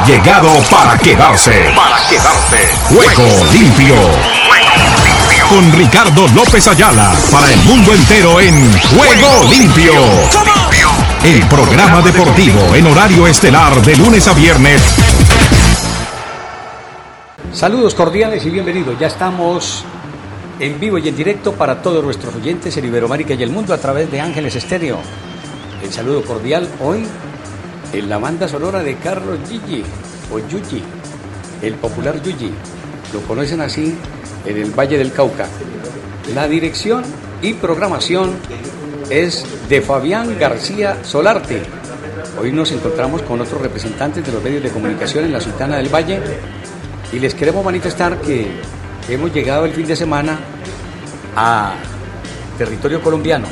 ha llegado para quedarse. Para quedarse. Juego limpio. Con Ricardo López Ayala para el mundo entero en Juego limpio. El programa deportivo en horario estelar de lunes a viernes. Saludos cordiales y bienvenidos. Ya estamos en vivo y en directo para todos nuestros oyentes en Iberoamérica y el mundo a través de Ángeles Estéreo. El saludo cordial hoy en la banda sonora de Carlos Gigi o Yuji, el popular Yuji. Lo conocen así en el Valle del Cauca. La dirección y programación es de Fabián García Solarte. Hoy nos encontramos con otros representantes de los medios de comunicación en la Sultana del Valle y les queremos manifestar que hemos llegado el fin de semana a territorio colombiano,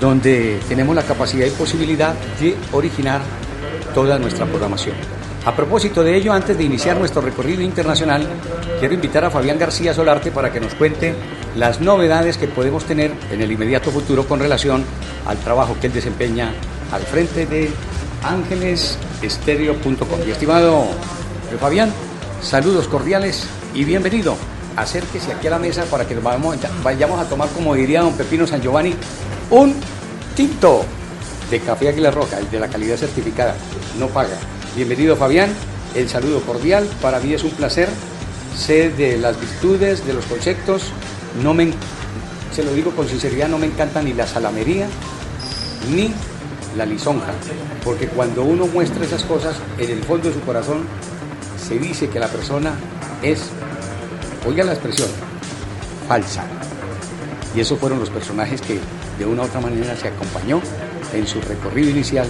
donde tenemos la capacidad y posibilidad de originar toda nuestra programación. A propósito de ello, antes de iniciar nuestro recorrido internacional, quiero invitar a Fabián García Solarte para que nos cuente las novedades que podemos tener en el inmediato futuro con relación al trabajo que él desempeña al frente de ángelesestéreo.com. Y estimado Fabián, saludos cordiales y bienvenido. Acérquese aquí a la mesa para que vayamos a tomar, como diría don Pepino San Giovanni, un de café Águila Roja, el de la calidad certificada. No paga. Bienvenido Fabián, el saludo cordial. Para mí es un placer. Sé de las virtudes, de los conceptos. No me, se lo digo con sinceridad, no me encanta ni la salamería ni la lisonja. Porque cuando uno muestra esas cosas, en el fondo de su corazón se dice que la persona es oiga la expresión, falsa. Y esos fueron los personajes que de una u otra manera se acompañó en su recorrido inicial,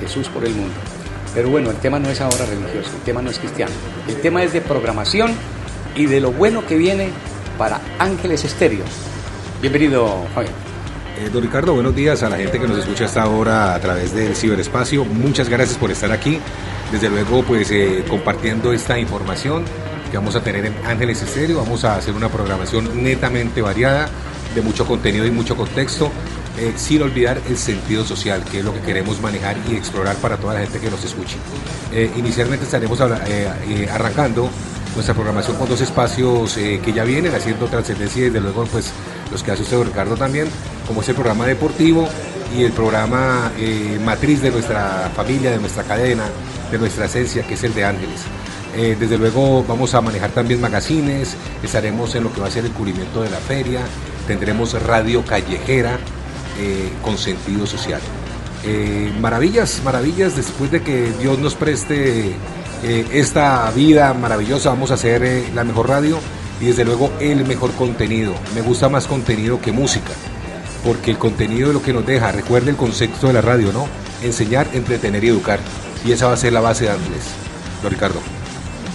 Jesús por el mundo. Pero bueno, el tema no es ahora religioso, el tema no es cristiano, el tema es de programación y de lo bueno que viene para Ángeles Estéreo. Bienvenido, Fabián. Eh, don Ricardo, buenos días a la gente que nos escucha hasta ahora a través del ciberespacio. Muchas gracias por estar aquí. Desde luego, pues eh, compartiendo esta información que vamos a tener en Ángeles Estéreo. Vamos a hacer una programación netamente variada, de mucho contenido y mucho contexto, eh, sin olvidar el sentido social, que es lo que queremos manejar y explorar para toda la gente que nos escuche. Eh, inicialmente estaremos eh, arrancando nuestra programación con dos espacios que ya vienen haciendo trascendencia y desde luego pues los que hace usted Ricardo también, como es el programa deportivo y el programa matriz de nuestra familia, de nuestra cadena, de nuestra esencia, que es el de Ángeles. Desde luego vamos a manejar también magazines, estaremos en lo que va a ser el cubrimiento de la feria, tendremos radio callejera eh, con sentido social. Eh, maravillas, maravillas, después de que Dios nos preste esta vida maravillosa, vamos a hacer la mejor radio y desde luego el mejor contenido. Me gusta más contenido que música, porque el contenido es lo que nos deja, recuerde el concepto de la radio, ¿no? Enseñar, entretener y educar. Y esa va a ser la base de Ángeles. Don Ricardo.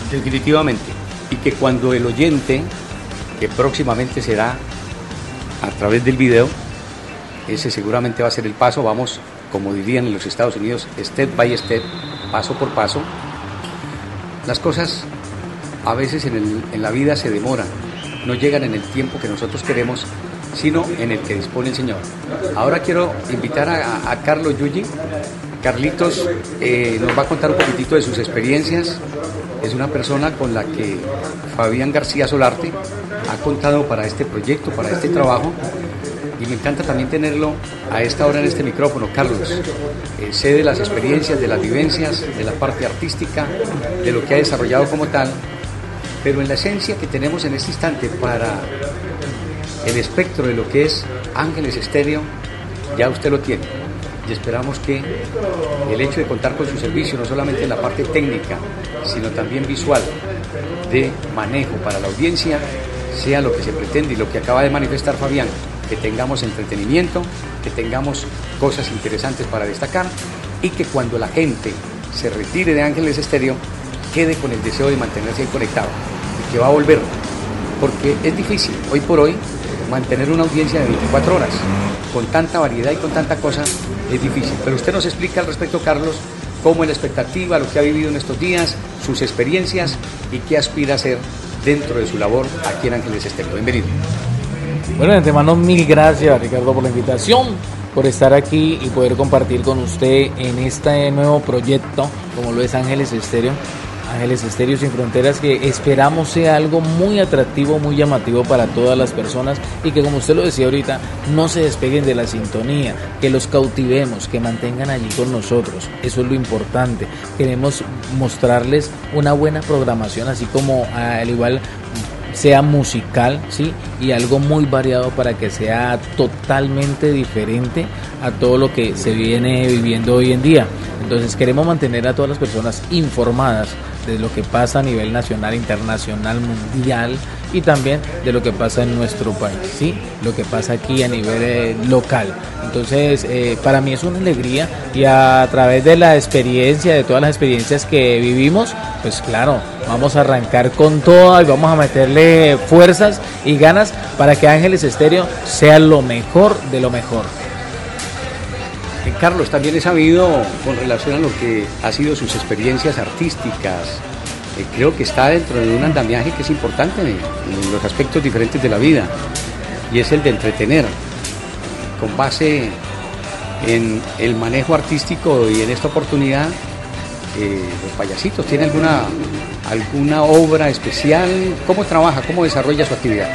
Definitivamente. Y que cuando el oyente, que próximamente será a través del video, ese seguramente va a ser el paso, vamos, como dirían en los Estados Unidos, step by step, paso por paso. Las cosas a veces en, la vida se demoran, no llegan en el tiempo que nosotros queremos, sino en el que dispone el Señor. Ahora quiero invitar a, Carlos Yuyi. Carlitos eh, nos va a contar un poquitito de sus experiencias es una persona con la que Fabián García Solarte contado para este proyecto, para este trabajo. Y me encanta también tenerlo a esta hora en este micrófono, Carlos. Eh, sé de las experiencias, de las vivencias, de la parte artística, de lo que ha desarrollado como tal, pero en la esencia que tenemos en este instante para el espectro de lo que es Ángeles Estéreo, ya usted lo tiene y esperamos que el hecho de contar con su servicio, no solamente en la parte técnica, sino también visual de manejo para la audiencia, sea lo que se pretende y lo que acaba de manifestar Fabián, que tengamos entretenimiento, que tengamos cosas interesantes para destacar y que cuando la gente se retire de Ángeles Estéreo, quede con el deseo de mantenerse ahí conectado y que va a volver, porque es difícil hoy por hoy mantener una audiencia de 24 horas con tanta variedad y con tanta cosa es difícil. Pero usted nos explica al respecto, Carlos, cómo es la expectativa, lo que ha vivido en estos días, sus experiencias y qué aspira a hacer dentro de su labor aquí en Ángeles Estéreo. Bienvenido. Bueno, de antemano, mil gracias, Ricardo, por la invitación. por estar aquí y poder compartir con usted en este nuevo proyecto, como lo es Ángeles Estéreo. Ángeles Estéreo Sin Fronteras, que esperamos sea algo muy atractivo, muy llamativo para todas las personas y que como usted lo decía ahorita, no se despeguen de la sintonía, que los cautivemos, que mantengan allí con nosotros. Eso es lo importante. Queremos mostrarles una buena programación, así como al igual sea musical, ¿sí? Y algo muy variado para que sea totalmente diferente a todo lo que se viene viviendo hoy en día. Entonces queremos mantener a todas las personas informadas de lo que pasa a nivel nacional, internacional, mundial y también de lo que pasa en nuestro país, ¿sí? Lo que pasa aquí a nivel eh, local. Entonces, eh, para mí es una alegría y a través de la experiencia, de todas las experiencias que vivimos, pues claro, vamos a arrancar con todo y vamos a meterle fuerzas y ganas para que Ángeles Estéreo sea lo mejor de lo mejor. Carlos, también he sabido con relación a lo que ha sido sus experiencias artísticas, eh, creo que está dentro de un andamiaje que es importante en, los aspectos diferentes de la vida, y es el de entretener, con base en el manejo artístico y en esta oportunidad, eh, los payasitos, ¿tiene alguna, alguna obra especial? ¿Cómo trabaja? ¿Cómo desarrolla su actividad?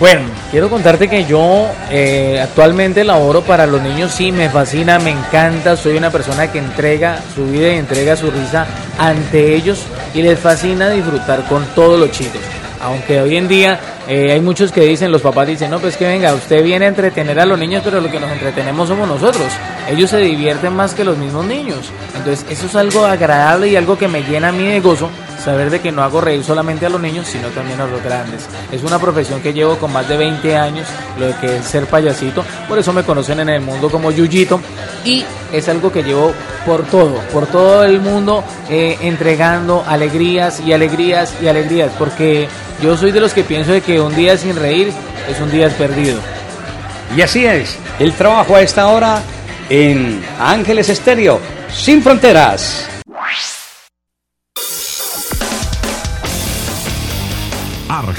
Bueno, quiero contarte que yo eh, actualmente laboro para los niños, sí, me fascina, me encanta, soy una persona que entrega su vida y entrega su risa ante ellos y les fascina disfrutar con todos los chicos. Aunque hoy en día eh, hay muchos que dicen, los papás dicen, no, pues que venga, usted viene a entretener a los niños, pero lo que nos entretenemos somos nosotros. Ellos se divierten más que los mismos niños. Entonces, eso es algo agradable y algo que me llena a mí de gozo saber de que no hago reír solamente a los niños, sino también a los grandes. Es una profesión que llevo con más de 20 años, lo que es ser payasito, por eso me conocen en el mundo como Yuyito y es algo que llevo por todo, por todo el mundo eh, entregando alegrías y alegrías y alegrías, porque yo soy de los que pienso de que un día sin reír es un día perdido. Y así es, el trabajo a esta hora en Ángeles Estéreo, sin fronteras.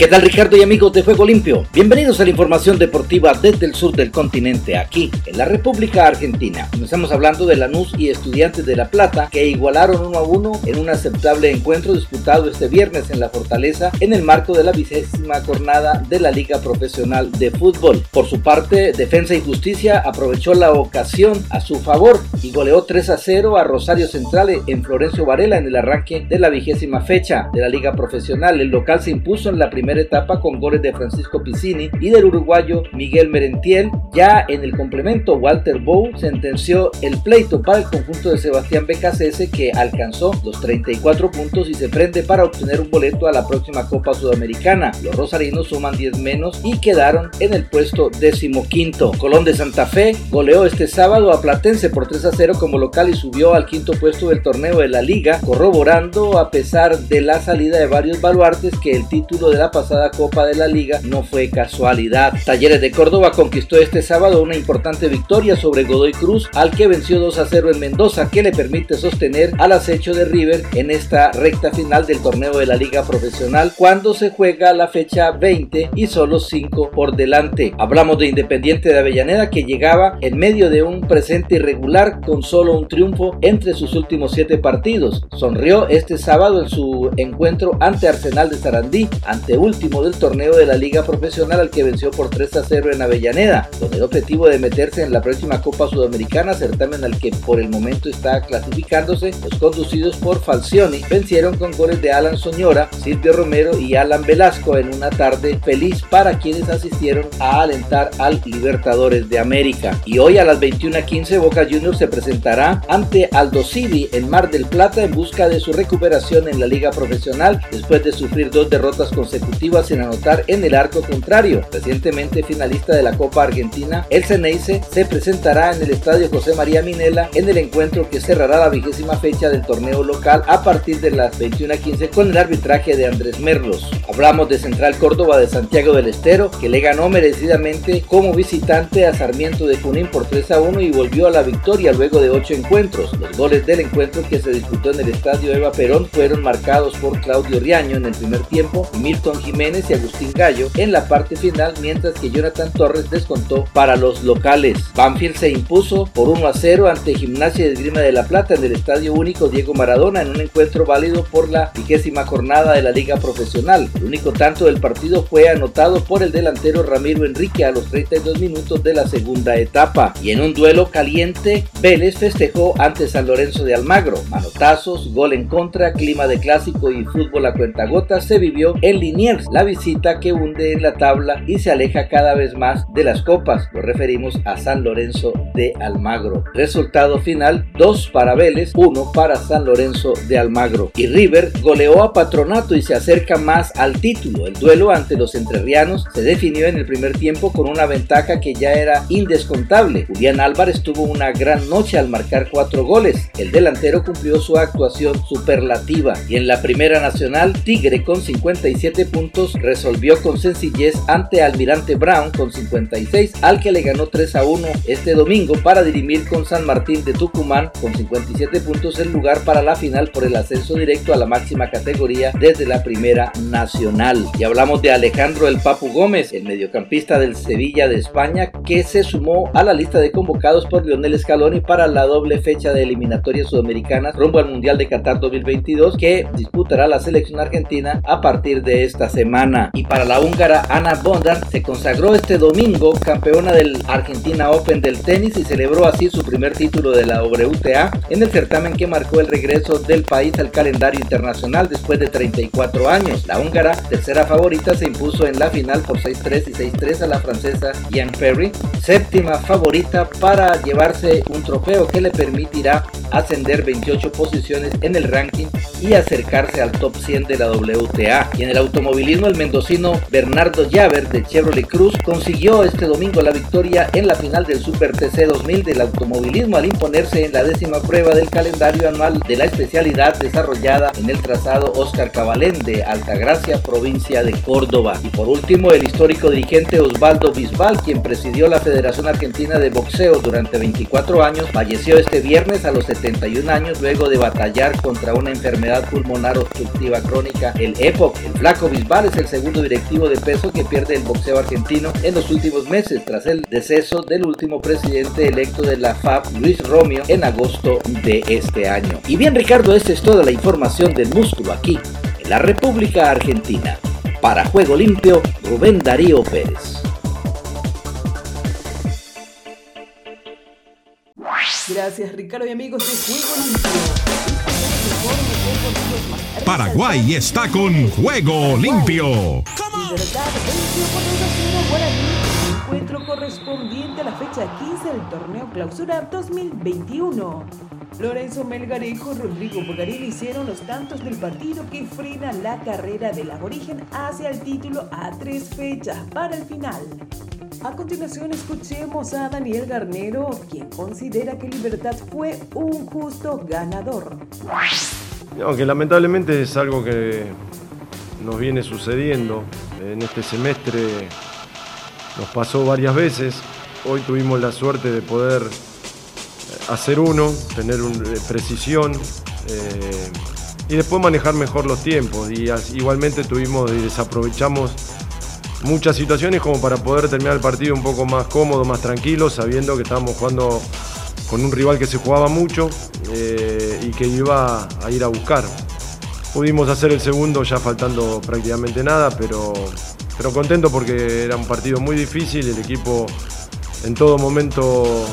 ¿Qué tal Ricardo y amigos de Fuego Limpio? Bienvenidos a la información deportiva desde el sur del continente, aquí en la República Argentina. Comenzamos hablando de Lanús y Estudiantes de La Plata que igualaron uno a uno en un aceptable encuentro disputado este viernes en la Fortaleza en el marco de la vigésima jornada de la Liga Profesional de Fútbol. Por su parte, Defensa y Justicia aprovechó la ocasión a su favor y goleó 3 a 0 a Rosario Central en Florencio Varela en el arranque de la vigésima fecha de la Liga Profesional. El local se impuso en la primera etapa con goles de Francisco Piccini y del uruguayo Miguel Merentiel. Ya en el complemento, Walter Bow sentenció el pleito para el conjunto de Sebastián BKCS que alcanzó los 34 puntos y se prende para obtener un boleto a la próxima Copa Sudamericana. Los rosarinos suman 10 menos y quedaron en el puesto decimoquinto. Colón de Santa Fe goleó este sábado a Platense por 3 a 0 como local y subió al quinto puesto del torneo de la liga, corroborando a pesar de la salida de varios baluartes que el título de la pasada Copa de la Liga no fue casualidad. Talleres de Córdoba conquistó este sábado una importante victoria sobre Godoy Cruz, al que venció 2 a 0 en Mendoza, que le permite sostener al acecho de River en esta recta final del torneo de la Liga Profesional, cuando se juega la fecha 20 y solo 5 por delante. Hablamos de Independiente de Avellaneda, que llegaba en medio de un presente irregular con solo un triunfo entre sus últimos 7 partidos. Sonrió este sábado en su encuentro ante Arsenal de Sarandí, ante un último del torneo de la Liga Profesional al que venció por 3 a 0 en Avellaneda, con el objetivo de meterse en la próxima Copa Sudamericana, certamen al que por el momento está clasificándose. Los conducidos por Falcioni vencieron con goles de Alan Soñora, Silvio Romero y Alan Velasco en una tarde feliz para quienes asistieron a alentar al Libertadores de América. Y hoy a las 21:15 Boca Juniors se presentará ante Aldo Civi en Mar del Plata en busca de su recuperación en la Liga Profesional después de sufrir dos derrotas consecutivas sin anotar en el arco contrario. Recientemente finalista de la Copa Argentina, el Ceneice se presentará en el Estadio José María Minela en el encuentro que cerrará la vigésima fecha del torneo local a partir de las 21.15 con el arbitraje de Andrés Merlos. Hablamos de Central Córdoba de Santiago del Estero, que le ganó merecidamente como visitante a Sarmiento de Junín por 3 a 1 y volvió a la victoria luego de 8 encuentros. Los goles del encuentro que se disputó en el Estadio Eva Perón fueron marcados por Claudio Riaño en el primer tiempo y Milton Jiménez y Agustín Gallo en la parte final, mientras que Jonathan Torres descontó para los locales. Banfield se impuso por 1 a 0 ante Gimnasia de Esgrima de la Plata en el Estadio Único Diego Maradona en un encuentro válido por la vigésima jornada de la Liga Profesional. El único tanto del partido fue anotado por el delantero Ramiro Enrique a los 32 minutos de la segunda etapa. Y en un duelo caliente, Vélez festejó ante San Lorenzo de Almagro. Manotazos, gol en contra, clima de clásico y fútbol a cuentagotas se vivió en La visita que hunde en la tabla y se aleja cada vez más de las copas. Lo referimos a San Lorenzo de Almagro. Resultado final, 2 para Vélez, 1 para San Lorenzo de Almagro. Y River goleó a Patronato y se acerca más al título. El duelo ante los entrerrianos se definió en el primer tiempo con una ventaja que ya era indescontable. Julián Álvarez tuvo una gran noche al marcar cuatro goles. El delantero cumplió su actuación superlativa y en la primera nacional Tigre con 57 puntos resolvió con sencillez ante Almirante Brown con 56 al que le ganó 3 a 1 este domingo para dirimir con San Martín de Tucumán con 57 puntos el lugar para la final por el ascenso directo a la máxima categoría desde la primera nacional. Y hablamos de Alejandro El Papu Gómez, el mediocampista del Sevilla de España que se sumó a la lista de convocados por Lionel Scaloni para la doble fecha de eliminatorias sudamericanas rumbo al Mundial de Qatar 2022 que disputará la selección argentina a partir de esta semana. Y para la húngara Ana Bondar se consagró este domingo campeona del Argentina Open del tenis y celebró así su primer título de la WTA en el certamen que marcó el regreso del país al calendario internacional después de 34 años. La húngara, tercera favorita, se impuso en la final por 6-3 y 6-3 a la francesa Ian Perry, séptima favorita para llevarse un trofeo que le permitirá ascender 28 posiciones en el ranking y acercarse al top 100 de la WTA. Y en el automovilismo, el mendocino Bernardo Llaver de Chevrolet Cruz consiguió este domingo la victoria en la final del Super TC 2000 del automovilismo al imponerse en la décima prueba del calendario anual de la especialidad desarrollada en el trazado Oscar Cabalén de Altagracia, provincia de Córdoba. Y por último, el histórico dirigente Osvaldo Bisbal, quien presidió la Federación Argentina de Boxeo durante 24 años, falleció este viernes a los 71 años luego de batallar contra una pulmonar obstructiva crónica, el EPOC. El flaco Bisbal es el segundo directivo de peso que pierde el boxeo argentino en los últimos meses tras el deceso del último presidente electo de la FAB, Luis Romeo, en agosto de este año. Y bien Ricardo, esta es toda la información del músculo aquí, en la República Argentina. Para Juego Limpio, Rubén Darío Pérez. Gracias Ricardo y amigos de Juego Limpio. Paraguay está con Juego Limpio. Libertad venció por 2 a 0 a Guaraní. Encuentro correspondiente a la fecha 15 del torneo Clausura 2021. Lorenzo Melgarejo Rodrigo Bogarín hicieron los tantos del partido que frena la carrera del aborigen hacia el título a tres fechas para el final. A continuación escuchemos a Daniel Garnero, quien considera que Libertad fue un justo ganador. Aunque lamentablemente es algo que nos viene sucediendo en este semestre, nos pasó varias veces. Hoy tuvimos la suerte de poder hacer uno, tener un, eh, precisión eh, y después manejar mejor los tiempos. Y igualmente tuvimos y desaprovechamos muchas situaciones como para poder terminar el partido un poco más cómodo, más tranquilo, sabiendo que estábamos jugando con un rival que se jugaba mucho eh, y que iba a ir a buscar. Pudimos hacer el segundo ya faltando prácticamente nada, pero, pero contento porque era un partido muy difícil, el equipo en todo momento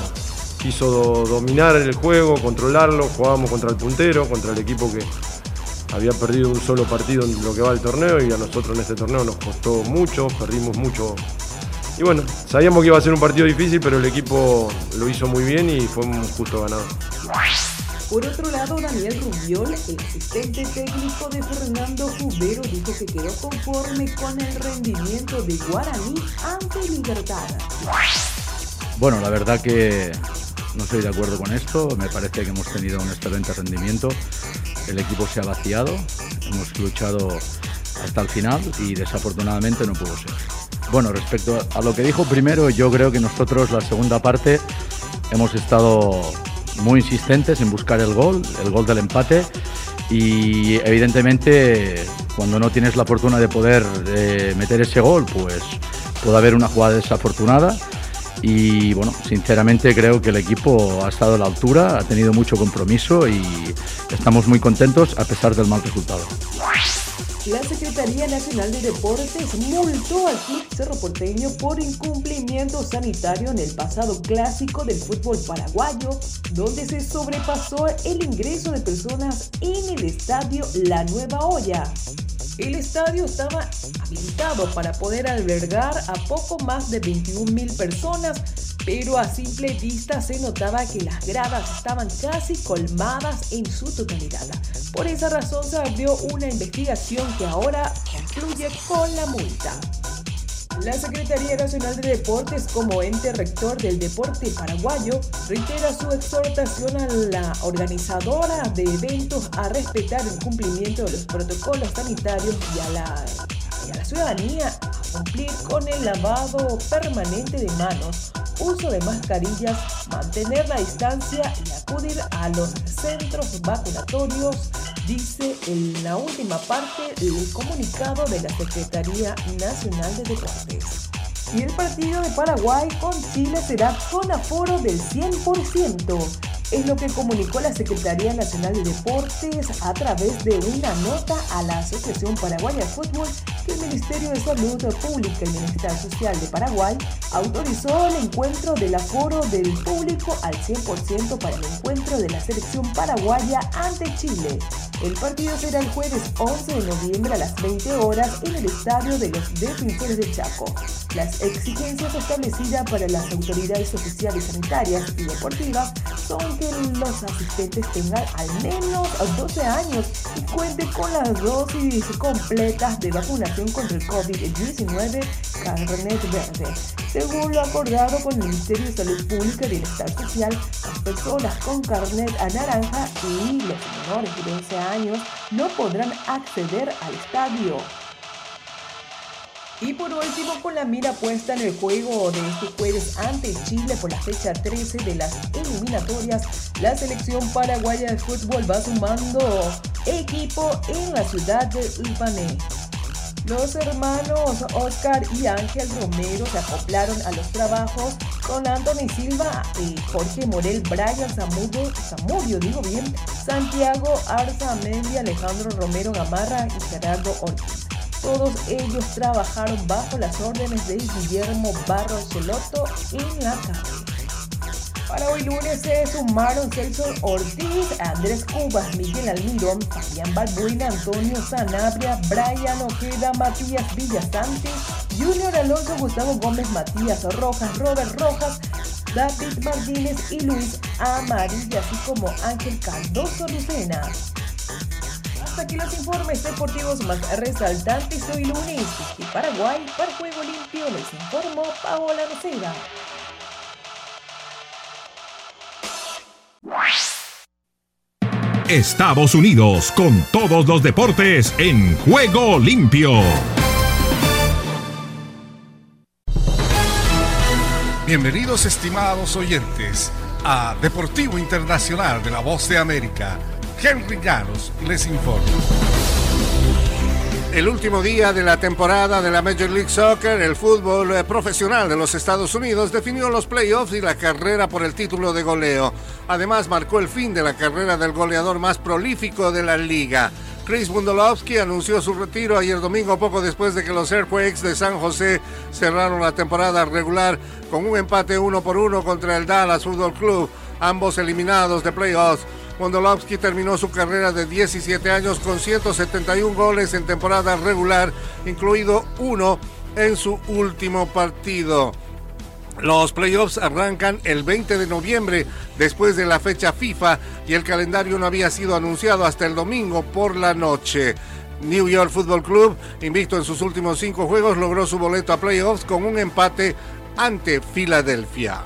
quiso do- dominar el juego, controlarlo, jugábamos contra el puntero, contra el equipo que había perdido un solo partido en lo que va del torneo y a nosotros en este torneo nos costó mucho, perdimos mucho. Y bueno, sabíamos que iba a ser un partido difícil, pero el equipo lo hizo muy bien y fue un justo ganador. Por otro lado, Daniel Rubiol, el asistente técnico de Fernando Jubero, dijo que quedó conforme con el rendimiento de Guaraní ante Libertad. Bueno, la verdad que no estoy de acuerdo con esto. Me parece que hemos tenido un excelente rendimiento. El equipo se ha vaciado. Hemos luchado hasta el final y desafortunadamente no pudo ser. Bueno, respecto a lo que dijo primero, yo creo que nosotros la segunda parte hemos estado muy insistentes en buscar el gol, el gol del empate y evidentemente cuando no tienes la fortuna de poder eh, meter ese gol, pues puede haber una jugada desafortunada y bueno, sinceramente creo que el equipo ha estado a la altura, ha tenido mucho compromiso y estamos muy contentos a pesar del mal resultado. La Secretaría Nacional de Deportes multó al Club Cerro Porteño por incumplimiento sanitario en el pasado clásico del fútbol paraguayo, donde se sobrepasó el ingreso de personas en el estadio La Nueva Olla. El estadio estaba habilitado para poder albergar a poco más de 21 mil personas, pero a simple vista se notaba que las gradas estaban casi colmadas en su totalidad. Por esa razón se abrió una investigación que ahora concluye con la multa. La Secretaría Nacional de Deportes, como ente rector del deporte paraguayo, reitera su exhortación a la organizadora de eventos a respetar el cumplimiento de los protocolos sanitarios y a la, y a la ciudadanía a cumplir con el lavado permanente de manos, uso de mascarillas, mantener la distancia y acudir a los centros vacunatorios dice en la última parte del comunicado de la Secretaría Nacional de Deportes. Y el partido de Paraguay con Chile será con aforo del 100% es lo que comunicó la Secretaría Nacional de Deportes a través de una nota a la Asociación Paraguaya de Fútbol el Ministerio de Salud Pública y Bienestar Social de Paraguay autorizó el encuentro del aforo del público al 100% para el encuentro de la selección paraguaya ante Chile. El partido será el jueves 11 de noviembre a las 20 horas en el Estadio de los Defensores de Chaco. Las exigencias establecidas para las autoridades oficiales sanitarias y deportivas son que los asistentes tengan al menos 12 años y cuenten con las dosis completas de vacunación contra el COVID-19 carnet verde. Según lo acordado con el Ministerio de Salud Pública y Bienestar Social, las personas con carnet a naranja y los menores de 12 años no podrán acceder al estadio. Y por último, con la mira puesta en el juego de este jueves ante Chile por la fecha 13 de las eliminatorias, la selección paraguaya de fútbol va sumando equipo en la ciudad de Ibané. Los hermanos Oscar y Ángel Romero se acoplaron a los trabajos con Anthony Silva, y Jorge Morel, Brian Zamudio, Zamudio, digo bien, Santiago Arza Mendia, Alejandro Romero Gamarra y Gerardo Ortiz. Todos ellos trabajaron bajo las órdenes de Guillermo Barros Celoto en la calle. Para hoy lunes se sumaron Celso Ortiz, Andrés Cubas, Miguel Almirón, Fabián Balbuena, Antonio Sanabria, Brian Ojeda, Matías Villasanti, Junior Alonso, Gustavo Gómez, Matías Rojas, Robert Rojas, David Martínez y Luis Amarilla, así como Ángel Cardoso Lucena aquí los informes deportivos más resaltantes hoy lunes. Y Paraguay, para Juego Limpio, les informó Paola Noceda. Estados Unidos con todos los deportes en Juego Limpio. Bienvenidos estimados oyentes a Deportivo Internacional de la Voz de América Henry Llanos les informa. El último día de la temporada de la Major League Soccer, el fútbol eh, profesional de los Estados Unidos definió los playoffs y la carrera por el título de goleo. Además, marcó el fin de la carrera del goleador más prolífico de la liga. Chris Bundolovsky anunció su retiro ayer domingo poco después de que los Airquakes de San José cerraron la temporada regular con un empate uno por uno contra el Dallas Football Club, ambos eliminados de playoffs. Mondolowski terminó su carrera de 17 años con 171 goles en temporada regular, incluido uno en su último partido. Los playoffs arrancan el 20 de noviembre después de la fecha FIFA y el calendario no había sido anunciado hasta el domingo por la noche. New York Football Club, invicto en sus últimos cinco juegos, logró su boleto a playoffs con un empate ante Filadelfia.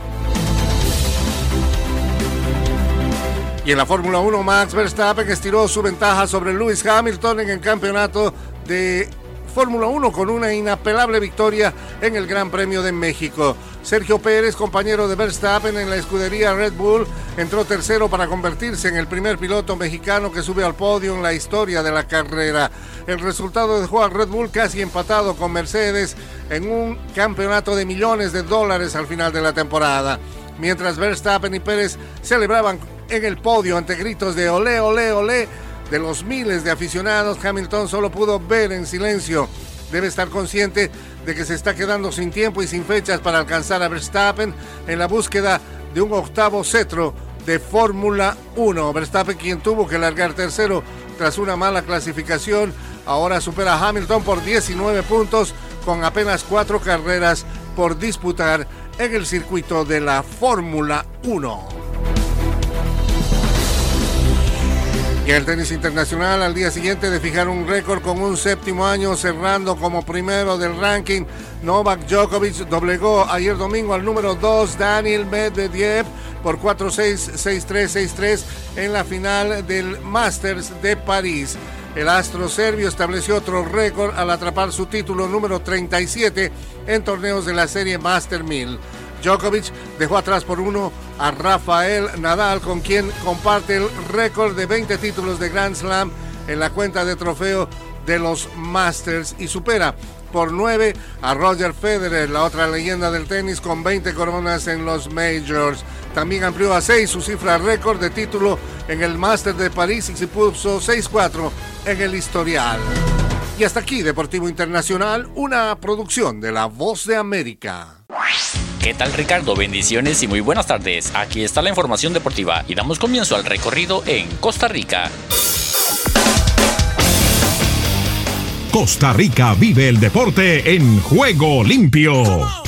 Y en la Fórmula 1, Max Verstappen estiró su ventaja sobre Lewis Hamilton en el campeonato de Fórmula 1 con una inapelable victoria en el Gran Premio de México. Sergio Pérez, compañero de Verstappen en la escudería Red Bull, entró tercero para convertirse en el primer piloto mexicano que sube al podio en la historia de la carrera. El resultado dejó al Red Bull casi empatado con Mercedes en un campeonato de millones de dólares al final de la temporada. Mientras Verstappen y Pérez celebraban en el podio ante gritos de olé, olé, olé, de los miles de aficionados, Hamilton solo pudo ver en silencio. Debe estar consciente de que se está quedando sin tiempo y sin fechas para alcanzar a Verstappen en la búsqueda de un octavo cetro de Fórmula 1. Verstappen, quien tuvo que largar tercero tras una mala clasificación, ahora supera a Hamilton por 19 puntos con apenas cuatro carreras por disputar en el circuito de la Fórmula 1. Y el tenis internacional al día siguiente de fijar un récord con un séptimo año cerrando como primero del ranking, Novak Djokovic doblegó ayer domingo al número 2 Daniel Medvedev por 4-6, 6-3, 6-3 en la final del Masters de París. El astro serbio estableció otro récord al atrapar su título número 37 en torneos de la serie Master 1000. Djokovic dejó atrás por uno a Rafael Nadal, con quien comparte el récord de 20 títulos de Grand Slam en la cuenta de trofeo de los Masters y supera por 9 a Roger Federer, la otra leyenda del tenis con 20 coronas en los Majors. También amplió a 6 su cifra récord de título en el Master de París y se puso 6-4 en el historial. Y hasta aquí, Deportivo Internacional, una producción de La Voz de América. ¿Qué tal Ricardo? Bendiciones y muy buenas tardes. Aquí está la información deportiva y damos comienzo al recorrido en Costa Rica. Costa Rica vive el deporte en juego limpio.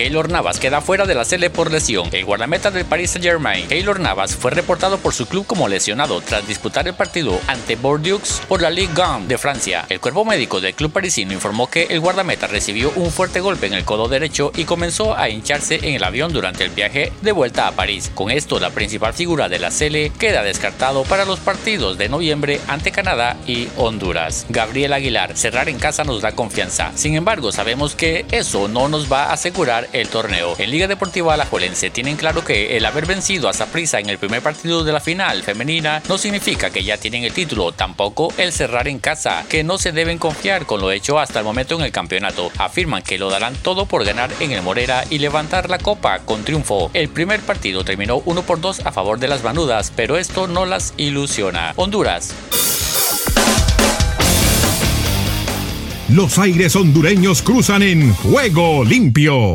Keylor Navas queda fuera de la sele por lesión. El guardameta del Paris Saint-Germain, Keylor Navas, fue reportado por su club como lesionado tras disputar el partido ante Bordeaux por la Ligue 1 de Francia. El cuerpo médico del club parisino informó que el guardameta recibió un fuerte golpe en el codo derecho y comenzó a hincharse en el avión durante el viaje de vuelta a París. Con esto, la principal figura de la sele queda descartado para los partidos de noviembre ante Canadá y Honduras. Gabriel Aguilar, cerrar en casa nos da confianza. Sin embargo, sabemos que eso no nos va a asegurar el torneo. En Liga Deportiva Alajuelense tienen claro que el haber vencido a Saprissa en el primer partido de la final femenina no significa que ya tienen el título, tampoco el cerrar en casa, que no se deben confiar con lo hecho hasta el momento en el campeonato. Afirman que lo darán todo por ganar en el Morera y levantar la copa con triunfo. El primer partido terminó 1 por 2 a favor de las Banudas, pero esto no las ilusiona. Honduras. Los aires hondureños cruzan en juego limpio.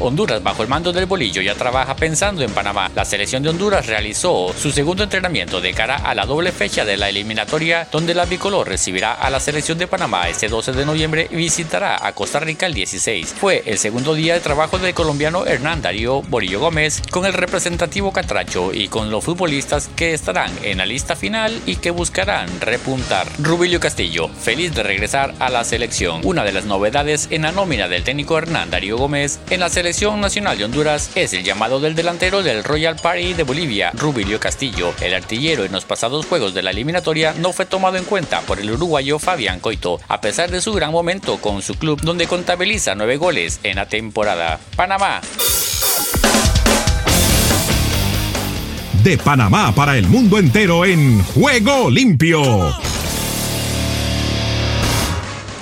Honduras, bajo el mando del bolillo, ya trabaja pensando en Panamá. La selección de Honduras realizó su segundo entrenamiento de cara a la doble fecha de la eliminatoria, donde la bicolor recibirá a la selección de Panamá este 12 de noviembre y visitará a Costa Rica el 16. Fue el segundo día de trabajo del colombiano Hernán Darío Borillo Gómez con el representativo Catracho y con los futbolistas que estarán en la lista final y que buscarán repuntar. Rubilio Castillo, feliz de regresar a la selección. Una de las novedades en la nómina del técnico Hernán Darío Gómez en la selección selección nacional de Honduras es el llamado del delantero del Royal Party de Bolivia, Rubilio Castillo. El artillero en los pasados juegos de la eliminatoria no fue tomado en cuenta por el uruguayo Fabián Coito, a pesar de su gran momento con su club donde contabiliza nueve goles en la temporada. Panamá. De Panamá para el mundo entero en Juego Limpio.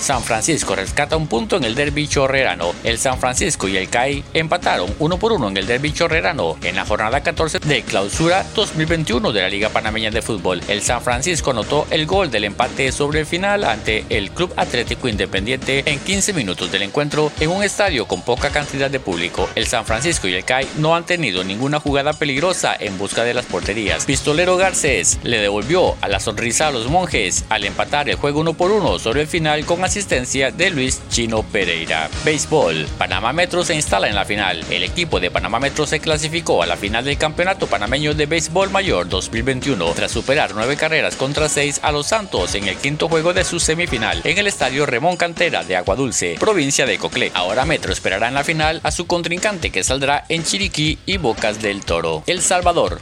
San Francisco rescata un punto en el derby chorrerano. El San Francisco y el CAI empataron uno por uno en el derby chorrerano en la jornada 14 de clausura 2021 de la Liga Panameña de Fútbol. El San Francisco anotó el gol del empate sobre el final ante el Club Atlético Independiente en 15 minutos del encuentro en un estadio con poca cantidad de público. El San Francisco y el CAI no han tenido ninguna jugada peligrosa en busca de las porterías. Pistolero Garcés le devolvió a la sonrisa a los monjes al empatar el juego uno por uno sobre el final con asistencia asistencia de Luis Chino Pereira. Béisbol. Panamá Metro se instala en la final. El equipo de Panamá Metro se clasificó a la final del Campeonato Panameño de Béisbol Mayor 2021 tras superar nueve carreras contra seis a los Santos en el quinto juego de su semifinal en el estadio Remón Cantera de Agua Dulce, provincia de Coclé. Ahora Metro esperará en la final a su contrincante que saldrá en Chiriquí y Bocas del Toro. El Salvador.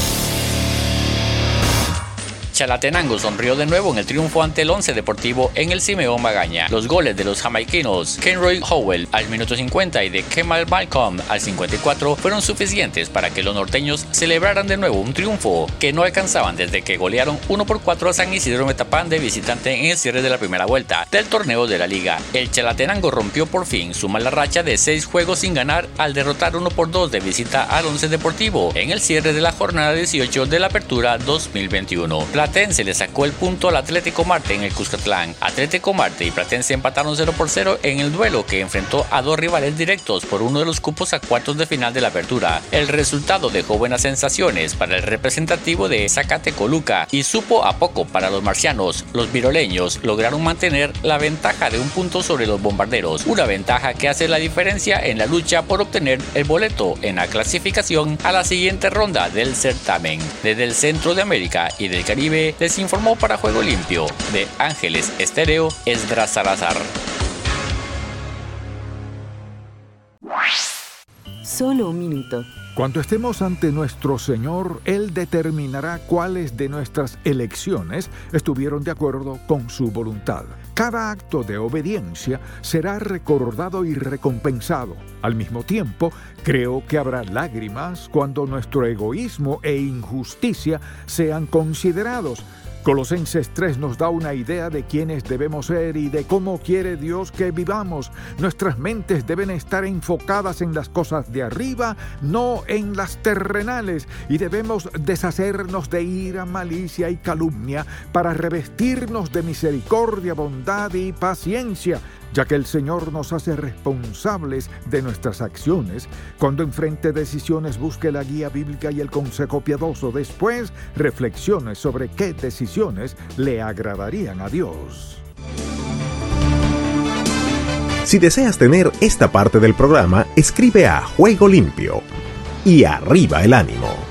Chalatenango sonrió de nuevo en el triunfo ante el Once Deportivo en el Simeón Magaña. Los goles de los jamaiquinos Kenroy Howell al minuto 50 y de Kemal Malcolm al 54 fueron suficientes para que los norteños celebraran de nuevo un triunfo que no alcanzaban desde que golearon 1 por 4 a San Isidro Metapán de visitante en el cierre de la primera vuelta del torneo de la liga. El Chalatenango rompió por fin su mala racha de 6 juegos sin ganar al derrotar 1 por 2 de visita al Once Deportivo en el cierre de la jornada 18 de la apertura 2021. Platense le sacó el punto al Atlético Marte en el Cuscatlán. Atlético Marte y Platense empataron 0 por 0 en el duelo que enfrentó a dos rivales directos por uno de los cupos a cuartos de final de la apertura. El resultado dejó buenas sensaciones para el representativo de Zacatecoluca y supo a poco para los marcianos. Los viroleños lograron mantener la ventaja de un punto sobre los bombarderos, una ventaja que hace la diferencia en la lucha por obtener el boleto en la clasificación a la siguiente ronda del certamen. Desde el centro de América y del Caribe les informó para Juego Limpio de Ángeles Estéreo Esdras Salazar. Solo un minuto. Cuando estemos ante nuestro Señor, Él determinará cuáles de nuestras elecciones estuvieron de acuerdo con su voluntad. Cada acto de obediencia será recordado y recompensado. Al mismo tiempo, creo que habrá lágrimas cuando nuestro egoísmo e injusticia sean considerados. Colosenses 3 nos da una idea de quiénes debemos ser y de cómo quiere Dios que vivamos. Nuestras mentes deben estar enfocadas en las cosas de arriba, no en las terrenales, y debemos deshacernos de ira, malicia y calumnia para revestirnos de misericordia, bondad y paciencia ya que el Señor nos hace responsables de nuestras acciones. Cuando enfrente decisiones, busque la guía bíblica y el consejo piadoso. Después, reflexione sobre qué decisiones le agradarían a Dios. Si deseas tener esta parte del programa, escribe a Juego Limpio y arriba el ánimo.